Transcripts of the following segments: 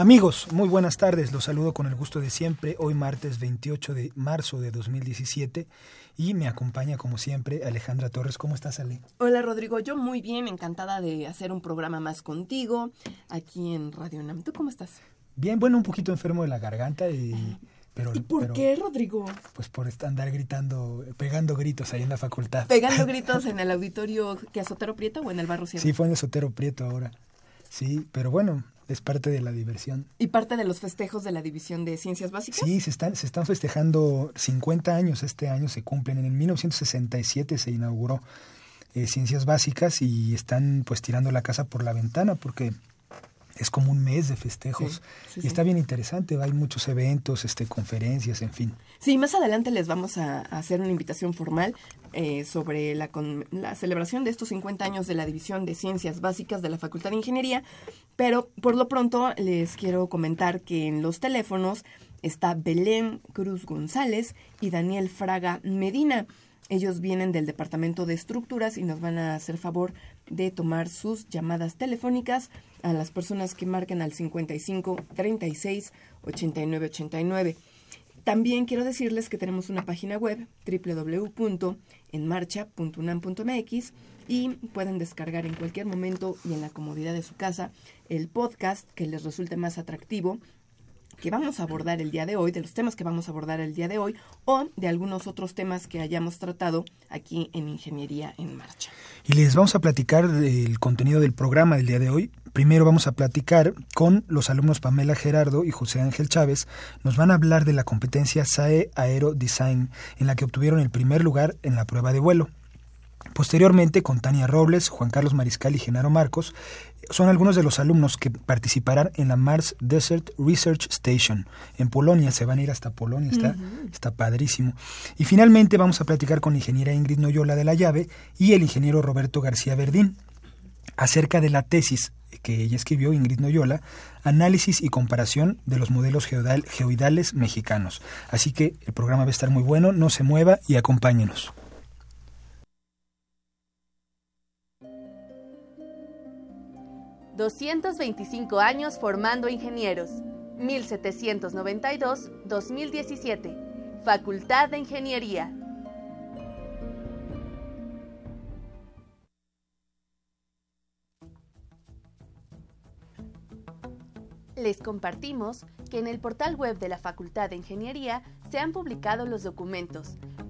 Amigos, muy buenas tardes. Los saludo con el gusto de siempre. Hoy martes 28 de marzo de 2017 y me acompaña como siempre Alejandra Torres. ¿Cómo estás, Ale? Hola, Rodrigo. Yo muy bien, encantada de hacer un programa más contigo aquí en Radio Nam. ¿Tú cómo estás? Bien, bueno, un poquito enfermo de la garganta y... Pero, ¿Y por qué, Rodrigo? Pues por andar gritando, pegando gritos ahí en la facultad. ¿Pegando gritos en el auditorio que Sotero Prieto o en el Barro Sierra? Sí, fue en el Sotero Prieto ahora. Sí, pero bueno, es parte de la diversión. ¿Y parte de los festejos de la División de Ciencias Básicas? Sí, se están, se están festejando 50 años este año, se cumplen. En el 1967 se inauguró eh, Ciencias Básicas y están pues tirando la casa por la ventana porque es como un mes de festejos y está bien interesante, hay muchos eventos, este, conferencias, en fin. Sí, más adelante les vamos a, hacer una invitación formal eh, sobre la, la celebración de estos 50 años de la División de Ciencias Básicas de la Facultad de Ingeniería, pero por lo pronto les quiero comentar que en los teléfonos está Belén Cruz González y Daniel Fraga Medina. Ellos vienen del Departamento de Estructuras y nos van a hacer favor de tomar sus llamadas telefónicas a las personas que marquen al 55 36 89 89. También quiero decirles que tenemos una página web www.enmarcha.unam.mx y pueden descargar en cualquier momento y en la comodidad de su casa el podcast que les resulte más atractivo que vamos a abordar el día de hoy, de los temas que vamos a abordar el día de hoy, o de algunos otros temas que hayamos tratado aquí en Ingeniería en Marcha. Y les vamos a platicar del contenido del programa del día de hoy. Primero vamos a platicar con los alumnos Pamela Gerardo y José Ángel Chávez. Nos van a hablar de la competencia SAE Aero Design, en la que obtuvieron el primer lugar en la prueba de vuelo. Posteriormente, con Tania Robles, Juan Carlos Mariscal y Genaro Marcos, son algunos de los alumnos que participarán en la Mars Desert Research Station en Polonia. Se van a ir hasta Polonia, está, está padrísimo. Y finalmente vamos a platicar con la ingeniera Ingrid Noyola de la Llave y el ingeniero Roberto García Verdín acerca de la tesis que ella escribió, Ingrid Noyola, análisis y comparación de los modelos geoidales mexicanos. Así que el programa va a estar muy bueno, no se mueva y acompáñenos. 225 años formando ingenieros. 1792-2017. Facultad de Ingeniería. Les compartimos que en el portal web de la Facultad de Ingeniería se han publicado los documentos,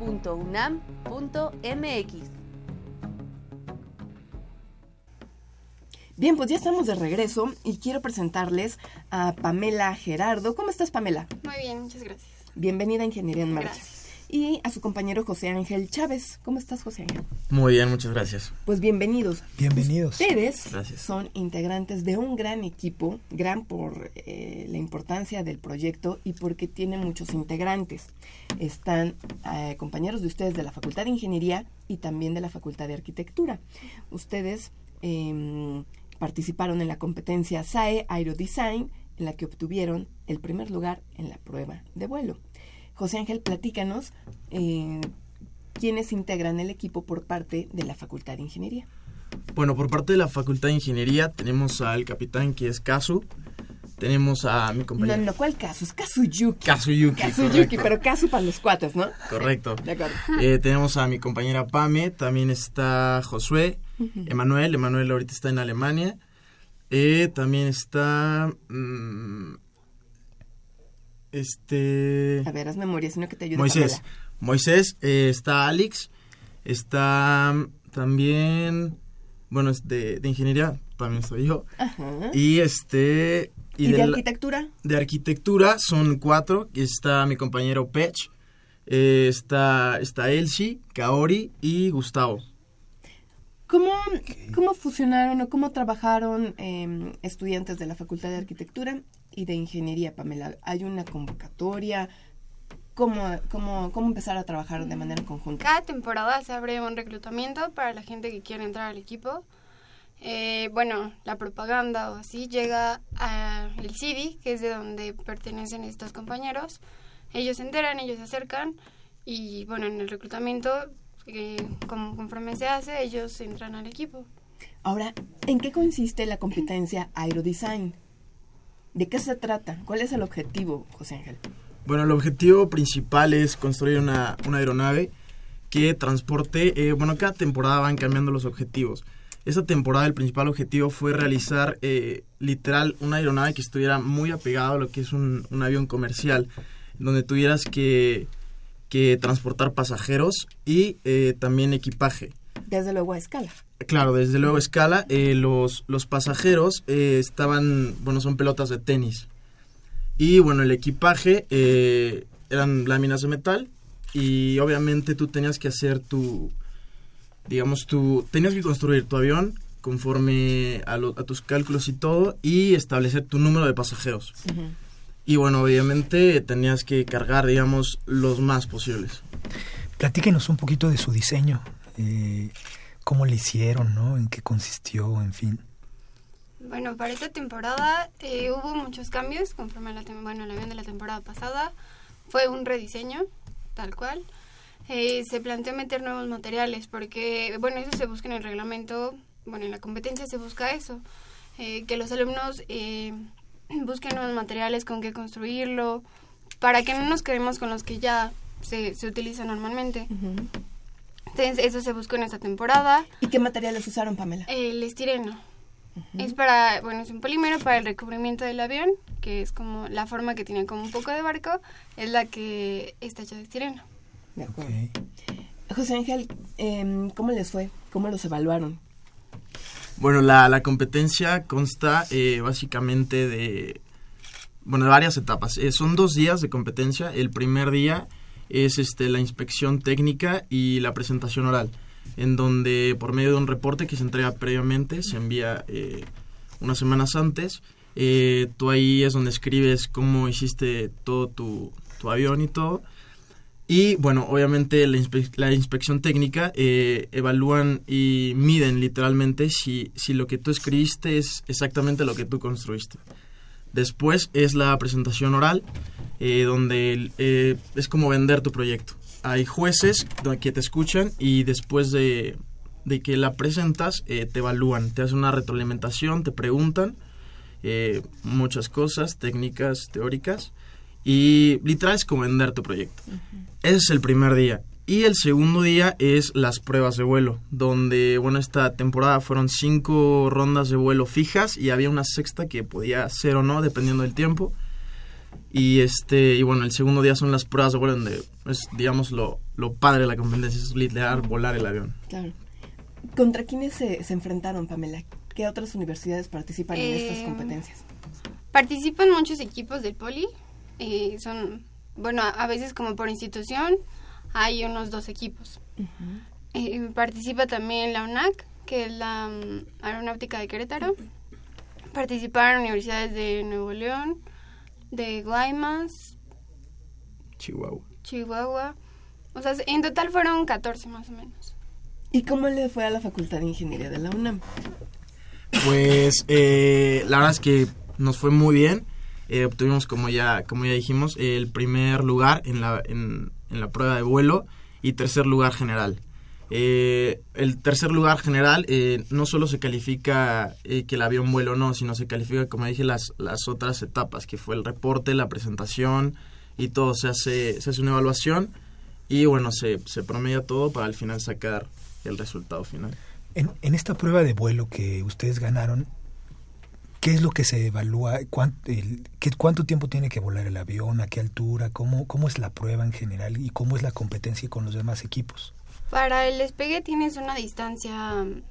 www.ingeniería.unam.mx. Bien, pues ya estamos de regreso y quiero presentarles a Pamela Gerardo. ¿Cómo estás, Pamela? Muy bien, muchas gracias. Bienvenida a Ingeniería en Marcha y a su compañero José Ángel Chávez. ¿Cómo estás, José Ángel? Muy bien, muchas gracias. Pues bienvenidos. Bienvenidos. Ustedes son integrantes de un gran equipo, gran por eh, la importancia del proyecto y porque tiene muchos integrantes. Están eh, compañeros de ustedes de la Facultad de Ingeniería y también de la Facultad de Arquitectura. Ustedes em, participaron en la competencia SAE Aerodesign, en la que obtuvieron el primer lugar en la prueba de vuelo. José Ángel, platícanos eh, quiénes integran el equipo por parte de la Facultad de Ingeniería. Bueno, por parte de la Facultad de Ingeniería tenemos al capitán que es Kazu, tenemos a mi compañero. No, no, ¿cuál Kazu? Es Kazuyuki. Kazuyuki. Kazuyuki, pero Kazu para los cuates, ¿no? Correcto. De acuerdo. Eh, tenemos a mi compañera Pame, también está Josué, Emanuel, Emanuel ahorita está en Alemania. Eh, también está... mm, este... A ver, haz memoria, sino que te ayude. Moisés. Pamela. Moisés, eh, está Alex, está también, bueno, es de, de ingeniería, también soy yo. Ajá. Y este... ¿Y, de arquitectura? de arquitectura son cuatro. Está mi compañero Pech, eh, está, está Elsie, Kaori y Gustavo. ¿Cómo, ¿Cómo fusionaron o cómo trabajaron eh, estudiantes de la Facultad de Arquitectura y de Ingeniería, Pamela? ¿Hay una convocatoria? ¿Cómo, cómo, cómo empezar a trabajar de manera conjunta? Cada temporada se abre un reclutamiento para la gente que quiere entrar al equipo. Eh, bueno, la propaganda o así llega al CIDI, que es de donde pertenecen estos compañeros. Ellos se enteran, ellos se acercan y bueno, en el reclutamiento, eh, como conforme se hace, ellos entran al equipo. Ahora, ¿en qué consiste la competencia Aerodesign? ¿De qué se trata? ¿Cuál es el objetivo, José Ángel? Bueno, el objetivo principal es construir una, una aeronave que transporte, eh, bueno, cada temporada van cambiando los objetivos. Esta temporada el principal objetivo fue realizar eh, literal una aeronave que estuviera muy apegada a lo que es un, un avión comercial, donde tuvieras que, que transportar pasajeros y eh, también equipaje. Desde luego a escala. Claro, desde luego escala. eh, los, los pasajeros eh, estaban, bueno, son pelotas de tenis. Y bueno, el equipaje eh, eran láminas de metal y obviamente tú tenías que hacer tu, digamos, tu, tenías que construir tu avión conforme a, lo- a tus cálculos y todo y establecer tu número de pasajeros. Y bueno, obviamente tenías que cargar, digamos, los más posibles. Platíquenos un poquito de su diseño, eh, cómo le hicieron, ¿no? En qué consistió, en fin. Bueno, para esta temporada eh, hubo muchos cambios conforme a la tem- bueno, el avión de la temporada pasada. Fue un rediseño, tal cual. Eh, se planteó meter nuevos materiales porque, bueno, eso se busca en el reglamento, bueno, en la competencia se busca eso, eh, que los alumnos eh, busquen nuevos materiales con qué construirlo, para que no nos quedemos con los que ya se, se utilizan normalmente. Entonces, eso se buscó en esta temporada. ¿Y qué materiales usaron, Pamela? El estireno. Es para, bueno, es un polímero para el recubrimiento del avión, que es como la forma que tiene como un poco de barco, es la que está hecha de estireno. De acuerdo. José Ángel, em, ¿cómo les fue? ¿Cómo los evaluaron? Bueno, la, la competencia consta eh, básicamente de, bueno, de varias etapas. Eh, son dos días de competencia. El primer día es este, la inspección técnica y la presentación oral, en donde por medio de un reporte que se entrega previamente, se envía eh, unas semanas antes, eh, tú ahí es donde escribes cómo hiciste todo tu, tu avión y todo. Y bueno, obviamente la, inspe- la inspección técnica eh, evalúan y miden literalmente si, si lo que tú escribiste es exactamente lo que tú construiste. Después es la presentación oral, eh, donde eh, es como vender tu proyecto. Hay jueces que te escuchan y después de, de que la presentas eh, te evalúan, te hacen una retroalimentación, te preguntan eh, muchas cosas, técnicas, teóricas, y literal es como vender tu proyecto. Ese es el primer día. Y el segundo día es las pruebas de vuelo, donde, bueno, esta temporada fueron cinco rondas de vuelo fijas y había una sexta que podía ser o no, dependiendo del tiempo. Y este y bueno, el segundo día son las pruebas de vuelo, donde es, digamos, lo, lo padre de la competencia, es literal volar el avión. Claro. ¿Contra quiénes se, se enfrentaron, Pamela? ¿Qué otras universidades participan en estas Eh, competencias? Participan muchos equipos del poli, eh, son, bueno, a, a veces como por institución hay unos dos equipos. Eh, participa también la UNAC, que es la mm, Aeronáutica de Querétaro. Participaron universidades de Nuevo León, de Guaymas, Chihuahua. Chihuahua. O sea, en total fueron 14 más o menos. ¿Y cómo le fue a la Facultad de Ingeniería de la UNAM? Pues eh, la verdad es que nos fue muy bien. Eh, obtuvimos, como ya, como ya dijimos, el primer lugar en la, en, en la prueba de vuelo y tercer lugar general. Eh, el tercer lugar general eh, no solo se califica eh, que el avión vuelo o no, sino se califica, como dije, las, las otras etapas, que fue el reporte, la presentación y todo. Se hace, se hace una evaluación y bueno, se, se promedia todo para al final sacar el resultado final. En, en esta prueba de vuelo que ustedes ganaron, ¿qué es lo que se evalúa? ¿Cuánto, el, qué, ¿Cuánto tiempo tiene que volar el avión? ¿A qué altura? ¿Cómo, ¿Cómo es la prueba en general? ¿Y cómo es la competencia con los demás equipos? Para el despegue tienes una distancia mm,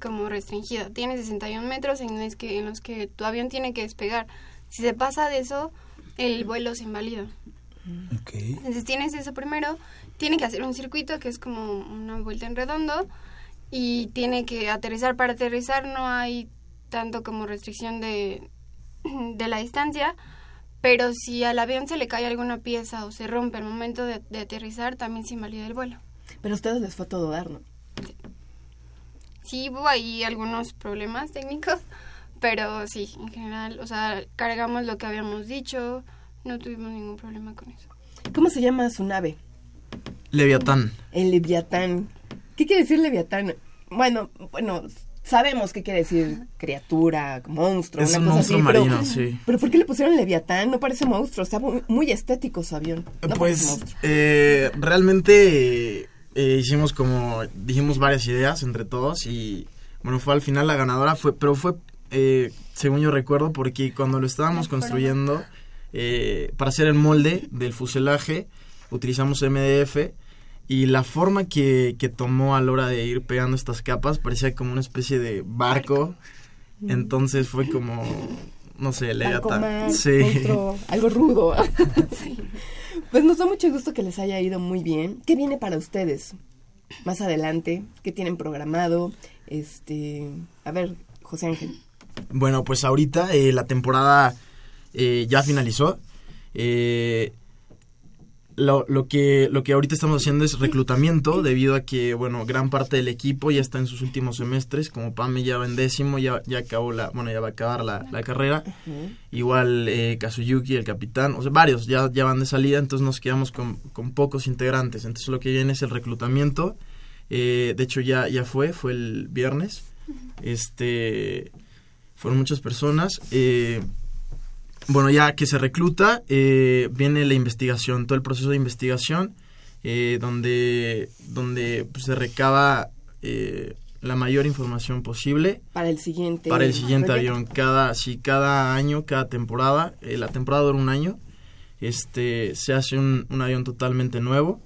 como restringida. Tienes 61 metros en los, que, en los que tu avión tiene que despegar. Si se pasa de eso, el vuelo se invalida. Okay. Entonces tienes eso primero, tiene que hacer un circuito que es como una vuelta en redondo y tiene que aterrizar. Para aterrizar no hay tanto como restricción de, de la distancia, pero si al avión se le cae alguna pieza o se rompe al momento de, de aterrizar, también se invalida el vuelo. Pero a ustedes les fue todo dar, ¿no? Sí, hubo ahí algunos problemas técnicos, pero sí, en general, o sea, cargamos lo que habíamos dicho, no tuvimos ningún problema con eso. ¿Cómo se llama su nave? Leviatán. El Leviatán. ¿Qué quiere decir Leviatán? Bueno, bueno, sabemos qué quiere decir criatura, monstruo, Es una un cosa monstruo así, marino, pero, sí. pero ¿por qué le pusieron Leviatán? No parece monstruo, está muy, muy estético su avión. No pues eh, realmente eh, hicimos como, dijimos varias ideas entre todos y bueno, fue al final la ganadora, fue pero fue, eh, según yo recuerdo, porque cuando lo estábamos construyendo, eh, para hacer el molde del fuselaje, utilizamos MDF y la forma que, que tomó a la hora de ir pegando estas capas parecía como una especie de barco. Entonces fue como, no sé, más, Sí. algo rudo. Pues nos da mucho gusto que les haya ido muy bien. ¿Qué viene para ustedes más adelante? ¿Qué tienen programado? Este, a ver, José Ángel. Bueno, pues ahorita eh, la temporada eh, ya finalizó. Eh, lo, lo, que, lo que ahorita estamos haciendo es reclutamiento debido a que, bueno, gran parte del equipo ya está en sus últimos semestres. Como Pame ya va en décimo, ya, ya acabó la, bueno, ya va a acabar la, la carrera. Igual eh, Kazuyuki, el capitán, o sea, varios ya, ya van de salida, entonces nos quedamos con, con pocos integrantes. Entonces lo que viene es el reclutamiento. Eh, de hecho ya, ya fue, fue el viernes. Este, fueron muchas personas. Eh, bueno, ya que se recluta, eh, viene la investigación, todo el proceso de investigación, eh, donde, donde pues, se recaba eh, la mayor información posible Para el siguiente. para el siguiente proyecto. avión. Cada, si cada año, cada temporada, eh, la temporada dura un año, este, se hace un, un avión totalmente nuevo.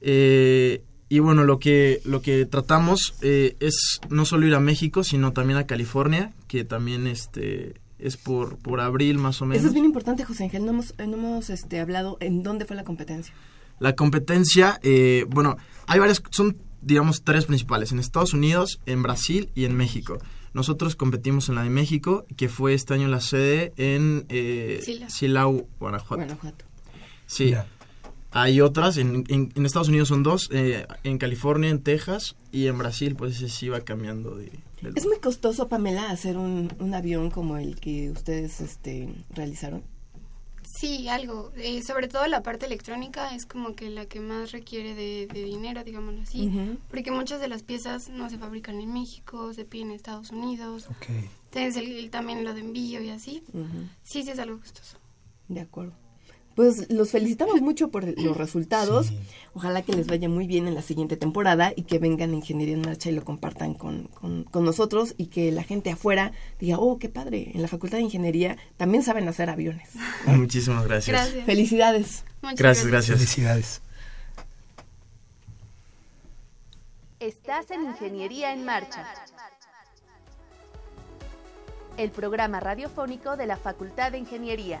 Eh, y bueno, lo que, lo que tratamos eh, es no solo ir a México, sino también a California, que también este, es por, por abril más o menos. Eso es bien importante, José Ángel. No hemos, no hemos este, hablado en dónde fue la competencia. La competencia, eh, bueno, hay varias, son digamos tres principales, en Estados Unidos, en Brasil y en México. Nosotros competimos en la de México, que fue este año la sede en eh, Silao. Guanajuato. Guanajuato. Sí. Hay otras, en, en- en Estados Unidos son dos, eh, en California, en Texas y en Brasil, pues ese sí va cambiando de... ¿Es muy costoso, Pamela, hacer un, un avión como el que ustedes este, realizaron? Sí, algo. Eh, sobre todo la parte electrónica es como que la que más requiere de, de dinero, digámoslo así. Porque muchas de las piezas no se fabrican en México, se piden en Estados Unidos. Ok. Entonces el, el- también lo de envío y así. Sí, sí es algo costoso. De acuerdo. Pues los felicitamos mucho por los resultados. Sí. Ojalá que les vaya muy bien en la siguiente temporada y que vengan a Ingeniería en Marcha y lo compartan con, con, con nosotros y que la gente afuera diga, oh, qué padre, en la Facultad de Ingeniería también saben hacer aviones. Muchísimas gracias. Gracias. Felicidades. Muchas Gracias, gracias. Felicidades. Estás en Ingeniería en Marcha. El programa radiofónico de la Facultad de Ingeniería.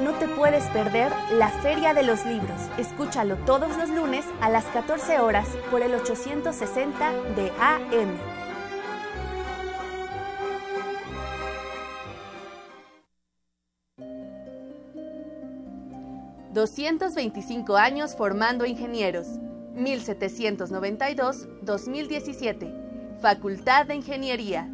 no te puedes perder la Feria de los Libros. Escúchalo todos los lunes a las 14 horas por el 860 de AM. ...225 años formando ingenieros... ...1792-2017... ...Facultad de Ingeniería...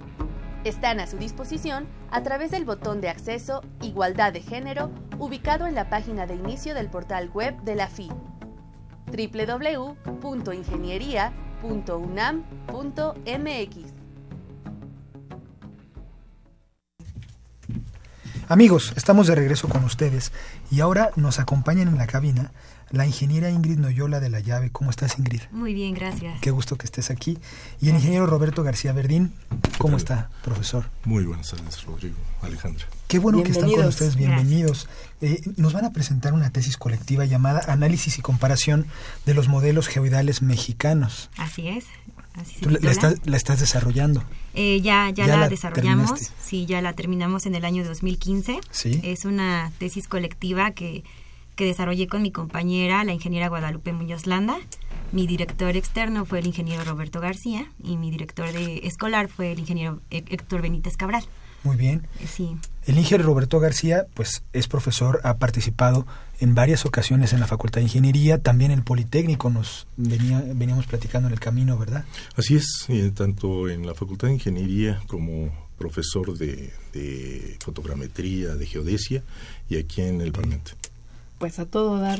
Están a su disposición a través del botón de acceso Igualdad de Género ubicado en la página de inicio del portal web de la FI www.ingeniería.unam.mx Amigos, estamos de regreso con ustedes y ahora nos acompañan en la cabina la ingeniera Ingrid Noyola de la Llave. ¿Cómo estás, Ingrid? Muy bien, gracias. Qué gusto que estés aquí. Y el ingeniero Roberto García Verdín. ¿Cómo está, profesor? Muy buenas tardes, Rodrigo, Alejandra. Qué bueno que están con ustedes, bienvenidos. Eh, nos van a presentar una tesis colectiva llamada Análisis y comparación de los modelos geoidales mexicanos. Así es. ¿Tú la, estás, desarrollando? Eh, ya ya, la, desarrollamos, sí, ya la terminamos en el año 2015. ¿Sí? Es una tesis colectiva que que desarrollé con mi compañera, la ingeniera Guadalupe Muñoz Landa. Mi director externo fue el ingeniero Roberto García y mi director de escolar fue el ingeniero Héctor Benítez Cabral. Muy bien. Eh, sí. El ingeniero Roberto García, pues es profesor, ha participado en varias ocasiones en la Facultad de Ingeniería, también en el Politécnico nos venía, veníamos platicando en el camino, ¿verdad? Así es, tanto en la Facultad de Ingeniería como profesor de, fotogrametría, de geodesia y aquí en el Parlamento pues a todo dar.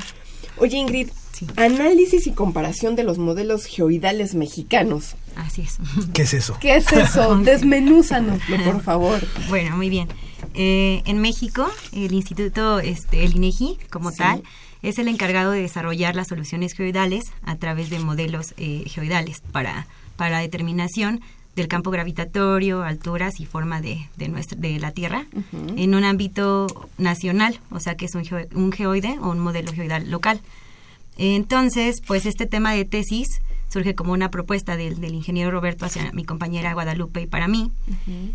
Oye Ingrid, análisis y comparación de los modelos geoidales mexicanos. Así es. ¿Qué es eso? ¿Qué es eso? Desmenúzanoslo, por favor. Bueno, muy bien. Eh, en México, el instituto, este, el INEGI, como tal, es el encargado de desarrollar las soluciones geoidales a través de modelos eh, geoidales para, para determinación del campo gravitatorio, alturas y forma de, de, nuestra, de la Tierra en un ámbito nacional, o sea que es un, un geoide o un modelo geoidal local. Entonces, pues este tema de tesis surge como una propuesta del, del ingeniero Roberto hacia mi compañera Guadalupe y para mí,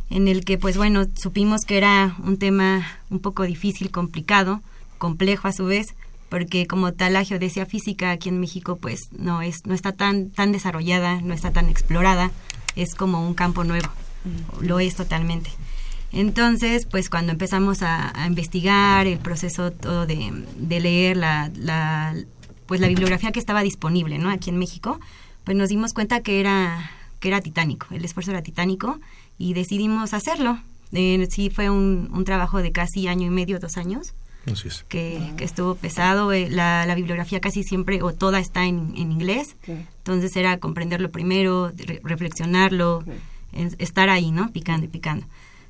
en el que pues bueno, supimos que era un tema un poco difícil, complicado, complejo a su vez, porque como tal la geodesia física aquí en México pues no es no está tan tan desarrollada, no está tan explorada es como un campo nuevo, lo es totalmente. Entonces, pues cuando empezamos a, investigar el proceso todo de, leer la, la, pues la bibliografía que estaba disponible, ¿no? Aquí en México, pues nos dimos cuenta que era que era titánico, el esfuerzo era titánico y decidimos hacerlo. Eh, sí fue un, un trabajo de casi año y medio, dos años, que, estuvo pesado. Eh, la, la, bibliografía casi siempre o toda está en, en inglés. Entonces era comprenderlo primero, reflexionarlo, estar ahí, ¿no? Picando y picando.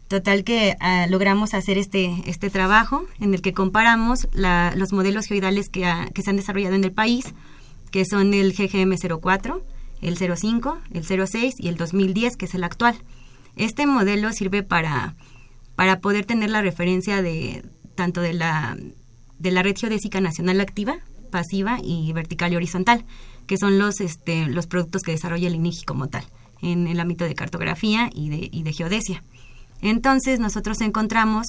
Total que ah, logramos hacer este, este trabajo en el que comparamos la, los modelos geoidales que, que se han desarrollado en el país, que son el GGM04, el 05, el 06 y el 2010, que es el actual. Este modelo sirve para, para poder tener la referencia de, tanto de la, de la red geodésica nacional activa, pasiva y vertical y horizontal, que son los, este, los productos que desarrolla el INIGI como tal, en el ámbito de cartografía y de, y de geodesia. Entonces nosotros encontramos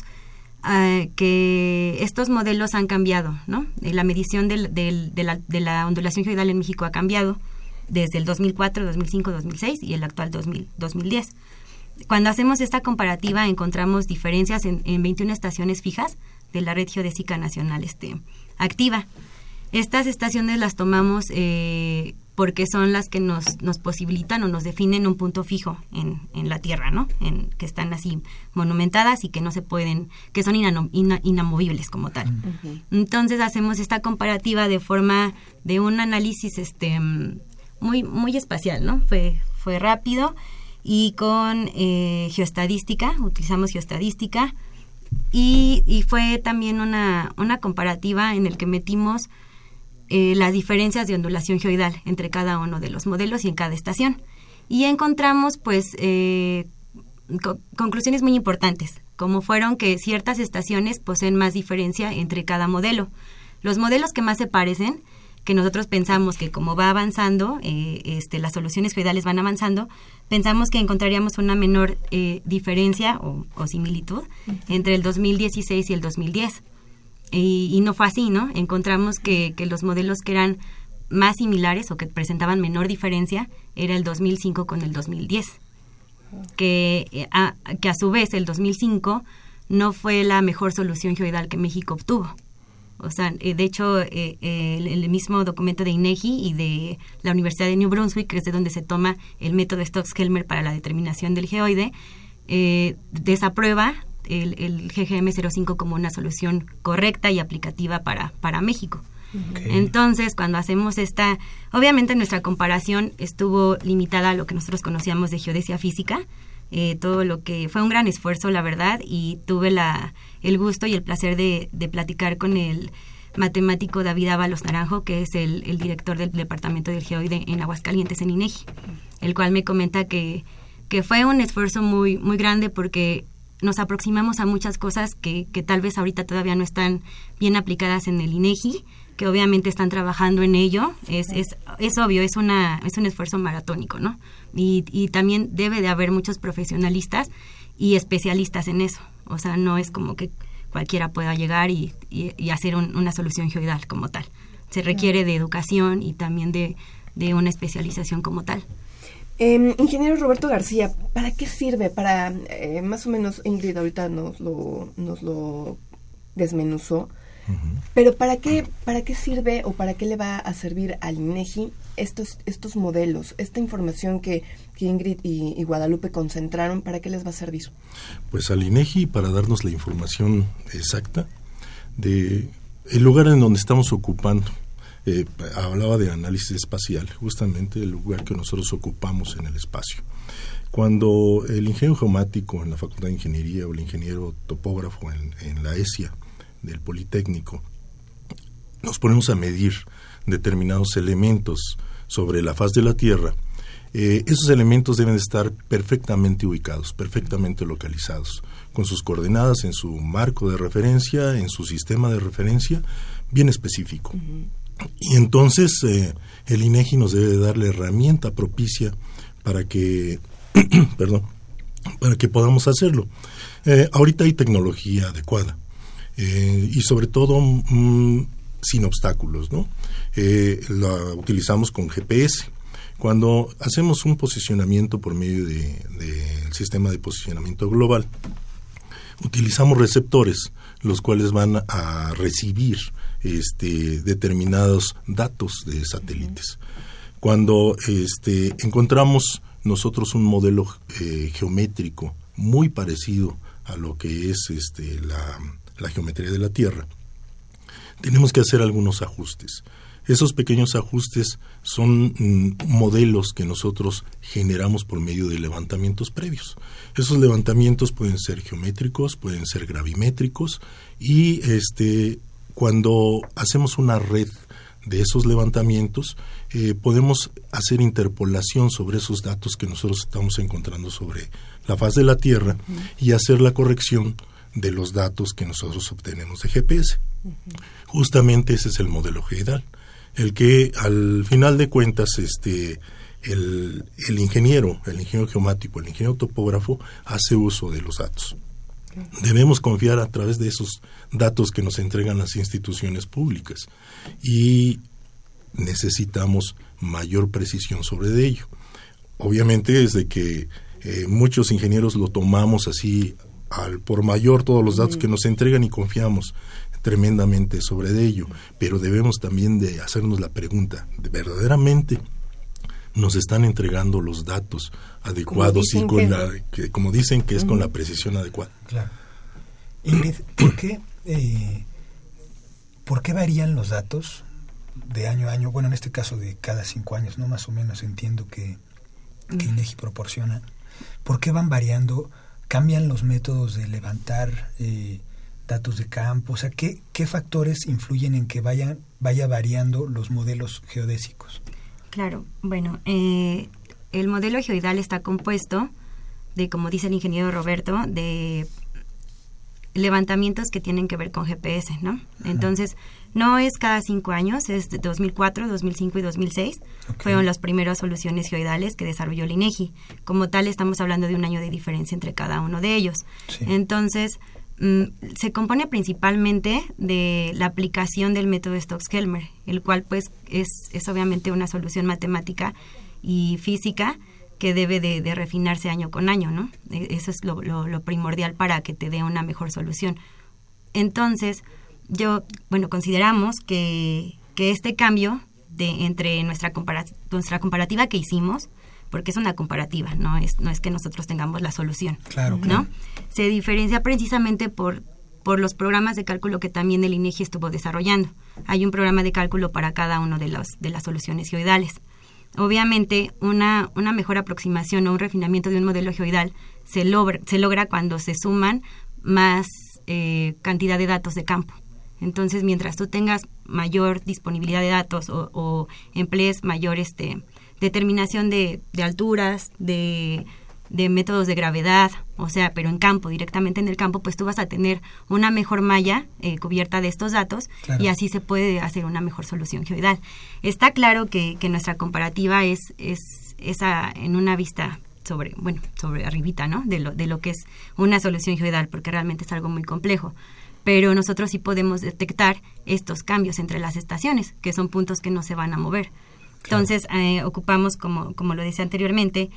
eh, que estos modelos han cambiado, ¿no? Eh, la medición del, de, la, de, la, ondulación geodal en México ha cambiado desde el 2004, 2005, 2006 y el actual 2000, 2010. Cuando hacemos esta comparativa encontramos diferencias en, en 21 estaciones fijas de la red geodésica nacional este, activa. Estas estaciones las tomamos eh, porque son las que nos, nos posibilitan o nos definen un punto fijo en, en la Tierra, ¿no? En, que están así monumentadas y que no se pueden, que son inamovibles como tal. Entonces hacemos esta comparativa de forma de un análisis este muy, muy espacial, ¿no? Fue, fue rápido y con eh, geoestadística, utilizamos geoestadística, y, fue también una, una, comparativa en el que metimos eh, las diferencias de ondulación geoidal entre cada uno de los modelos y en cada estación. Y encontramos pues eh, conclusiones muy importantes. como fueron que ciertas estaciones poseen más diferencia entre cada modelo. Los modelos que más se parecen, que nosotros pensamos que como va avanzando, eh, este, las soluciones geoidales van avanzando, pensamos que encontraríamos una menor eh, diferencia o, similitud entre el 2016 y el 2010. Y, y, no fue así, ¿no? Encontramos que, que los modelos que eran más similares o que presentaban menor diferencia era el 2005 con el 2010 que, eh, a, que a su vez el 2005 no fue la mejor solución geoidal que México obtuvo. O sea, eh, de hecho, eh, el, mismo documento de INEGI y de la Universidad de New Brunswick, que es de donde se toma el método Stokes-Helmer para la determinación del geoide, desaprueba el, el, GGM 05 como una solución correcta y aplicativa para, para México. Entonces, cuando hacemos esta, obviamente nuestra comparación estuvo limitada a lo que nosotros conocíamos de geodesia física, eh, todo lo que fue un gran esfuerzo, la verdad, y tuve la, el gusto y el placer de, platicar con el matemático David Ábalos Naranjo, que es el, director del Departamento del Geoide en Aguascalientes, en INEGI, el cual me comenta que, que fue un esfuerzo muy, muy grande porque nos aproximamos a muchas cosas que, que tal vez ahorita todavía no están bien aplicadas en el INEGI, que obviamente están trabajando en ello. Es, es, es obvio, es, una, es un esfuerzo maratónico, ¿no? Y, y también debe de haber muchos profesionalistas y especialistas en eso. O sea, no es como que cualquiera pueda llegar y, y, hacer una solución geoidal como tal. Se requiere de educación y también de, de una especialización como tal. Eh, ingeniero Roberto García, ¿para qué sirve? Para, eh, más o menos Ingrid ahorita nos lo, nos lo desmenuzó, pero ¿para qué, ¿para qué sirve o para qué le va a servir al INEGI estos, estos modelos, esta información que, Ingrid y, Guadalupe concentraron, ¿para qué les va a servir? Pues al INEGI para darnos la información exacta de el lugar en donde estamos ocupando. Eh, hablaba de análisis espacial, justamente el lugar que nosotros ocupamos en el espacio. Cuando el ingeniero geomático en la Facultad de Ingeniería o el ingeniero topógrafo en, en la ESIA del Politécnico, nos ponemos a medir determinados elementos sobre la faz de la Tierra, eh, esos elementos deben estar perfectamente ubicados, perfectamente localizados, con sus coordenadas en su marco de referencia, en su sistema de referencia, bien específico. Y entonces eh, el INEGI nos debe dar la herramienta propicia para que, perdón, para que podamos hacerlo. Eh, ahorita hay tecnología adecuada eh, y sobre todo mm, sin obstáculos, ¿no? Eh, la utilizamos con GPS. Cuando hacemos un posicionamiento por medio del de, sistema de posicionamiento global, utilizamos receptores, los cuales van a recibir este, determinados datos de satélites. Cuando este, encontramos nosotros un modelo eh, geométrico muy parecido a lo que es este, la, la geometría de la Tierra, tenemos que hacer algunos ajustes. Esos pequeños ajustes son mm, modelos que nosotros generamos por medio de levantamientos previos. Esos levantamientos pueden ser geométricos, pueden ser gravimétricos y este cuando hacemos una red de esos levantamientos eh, podemos hacer interpolación sobre esos datos que nosotros estamos encontrando sobre la faz de la Tierra y hacer la corrección de los datos que nosotros obtenemos de GPS. Justamente ese es el modelo geoidal, el que al final de cuentas este el, el, ingeniero, el ingeniero geomático, el ingeniero topógrafo hace uso de los datos. Debemos confiar a través de esos datos que nos entregan las instituciones públicas y necesitamos mayor precisión sobre ello. Obviamente desde que eh, muchos ingenieros lo tomamos así al por mayor todos los datos que nos entregan y confiamos tremendamente sobre ello, pero debemos también de hacernos la pregunta, ¿verdaderamente nos están entregando los datos adecuados y con la, que, como dicen que es con la precisión adecuada? Claro. Ingrid, ¿por qué, eh, ¿por qué varían los datos de año a año? Bueno, en este caso de cada cinco años, ¿no? Más o menos entiendo que, que INEGI proporciona. ¿Por qué van variando? Cambian los métodos de levantar eh, datos de campo? O sea, ¿qué, ¿qué factores influyen en que vayan, vaya variando los modelos geodésicos? Claro, bueno, eh, el modelo geoidal está compuesto de, como dice el ingeniero Roberto, de levantamientos que tienen que ver con GPS, ¿no? Entonces, no es cada cinco años, es de 2004, 2005 y 2006. Fueron las primeras soluciones geoidales que desarrolló el INEGI. Como tal, estamos hablando de un año de diferencia entre cada uno de ellos. Entonces, mm, se compone principalmente de la aplicación del método Stokes-Helmer, el cual pues es, es obviamente una solución matemática y física que debe de, refinarse año con año, ¿no? E, eso es lo, lo, primordial para que te dé una mejor solución. Entonces, yo, bueno, consideramos que, que este cambio de, entre nuestra, nuestra comparativa que hicimos, porque es una comparativa, no es, no es que nosotros tengamos la solución. Claro, ¿no? Se diferencia precisamente por, por los programas de cálculo que también el INEGI estuvo desarrollando. Hay un programa de cálculo para cada uno de, los, de las soluciones geoidales. Obviamente, una, una mejor aproximación o un refinamiento de un modelo geoidal se logra, se logra cuando se suman más eh, cantidad de datos de campo. Entonces, mientras tú tengas mayor disponibilidad de datos o, emplees mayor este, determinación de, de alturas, de de métodos de gravedad, o sea, pero en campo, directamente en el campo, pues tú vas a tener una mejor malla eh, cubierta de estos datos y así se puede hacer una mejor solución geoidal. Está claro que, que nuestra comparativa es, es esa en una vista sobre, bueno, sobre arribita, ¿no? De lo, de lo que es una solución geoidal, porque realmente es algo muy complejo. Pero nosotros sí podemos detectar estos cambios entre las estaciones, que son puntos que no se van a mover. Entonces, eh, ocupamos, como, como lo decía anteriormente,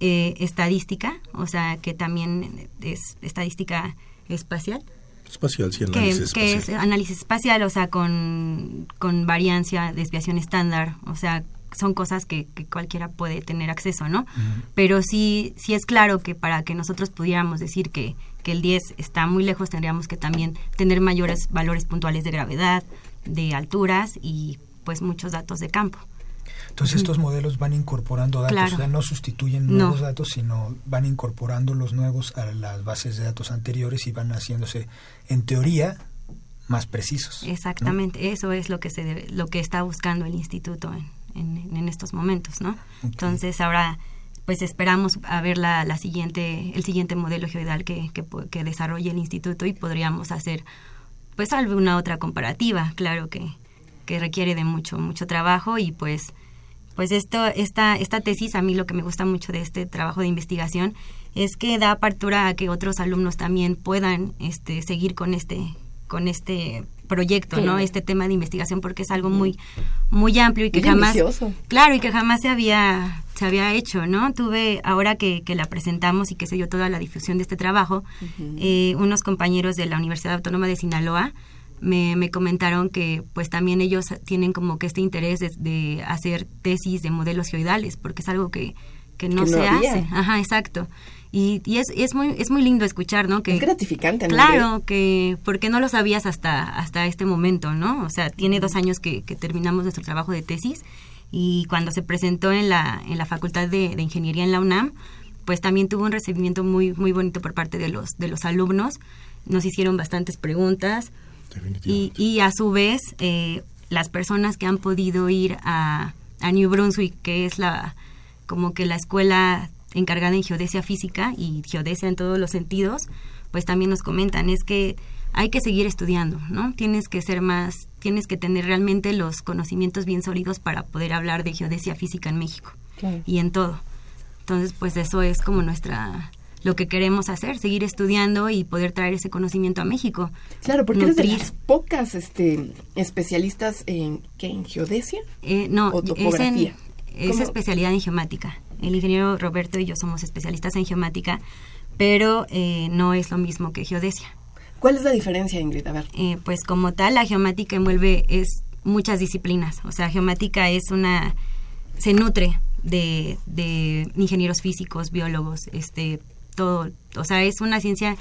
eh, estadística, o sea, que también es estadística espacial. Espacial, sí, análisis que, espacial. es análisis espacial, o sea, con, con variancia, desviación estándar, o sea, son cosas que, cualquiera puede tener acceso, ¿no? Pero sí, sí es claro que para que nosotros pudiéramos decir que, que el 10 está muy lejos, tendríamos que también tener mayores valores puntuales de gravedad, de alturas y pues muchos datos de campo. Entonces estos modelos van incorporando datos, o sea, no sustituyen nuevos datos, sino van incorporando los nuevos a las bases de datos anteriores y van haciéndose, en teoría, más precisos. Exactamente, eso es lo que se lo que está buscando el instituto en, en, estos momentos, ¿no? Entonces ahora pues esperamos a ver la, la siguiente el siguiente modelo geoidal que, que, que desarrolle el instituto y podríamos hacer pues alguna otra comparativa, claro que que requiere de mucho mucho trabajo y pues pues esto, esta, esta tesis, a mí lo que me gusta mucho de este trabajo de investigación es que da apertura a que otros alumnos también puedan este, seguir con este, con este proyecto, ¿no? Este tema de investigación porque es algo muy muy amplio y que jamás claro y que jamás se había se había hecho, ¿no? Tuve ahora que, que la presentamos y que se dio toda la difusión de este trabajo, eh, unos compañeros de la Universidad Autónoma de Sinaloa me, me, comentaron que pues también ellos tienen como que este interés de, hacer tesis de modelos geoidales, porque es algo que, que no se hace. Ajá, exacto. Y, y es, es, muy, es muy lindo escuchar, ¿no? Que, es gratificante. Claro, que porque no lo sabías hasta, hasta este momento, ¿no? O sea, tiene dos años que, que terminamos nuestro trabajo de tesis y cuando se presentó en la, en la Facultad de, de, Ingeniería en la UNAM, pues también tuvo un recibimiento muy, muy bonito por parte de los, de los alumnos. Nos hicieron bastantes preguntas y, y, a su vez, eh, las personas que han podido ir a, a, New Brunswick, que es la como que la escuela encargada en geodesia física y geodesia en todos los sentidos, pues también nos comentan, es que hay que seguir estudiando, ¿no? Tienes que ser más, tienes que tener realmente los conocimientos bien sólidos para poder hablar de geodesia física en México y en todo. Entonces, pues eso es como nuestra lo que queremos hacer, seguir estudiando y poder traer ese conocimiento a México. Claro, porque eres de las pocas este, especialistas en, ¿qué, en geodesia eh, no, o topografía. Es, especialidad en geomática. El ingeniero Roberto y yo somos especialistas en geomática, pero eh, no es lo mismo que geodesia. ¿Cuál es la diferencia, Ingrid? A ver. Eh, pues como tal, la geomática envuelve es muchas disciplinas. O sea, geomática es una se nutre de, de ingenieros físicos, biólogos, este todo, o sea, es una ciencia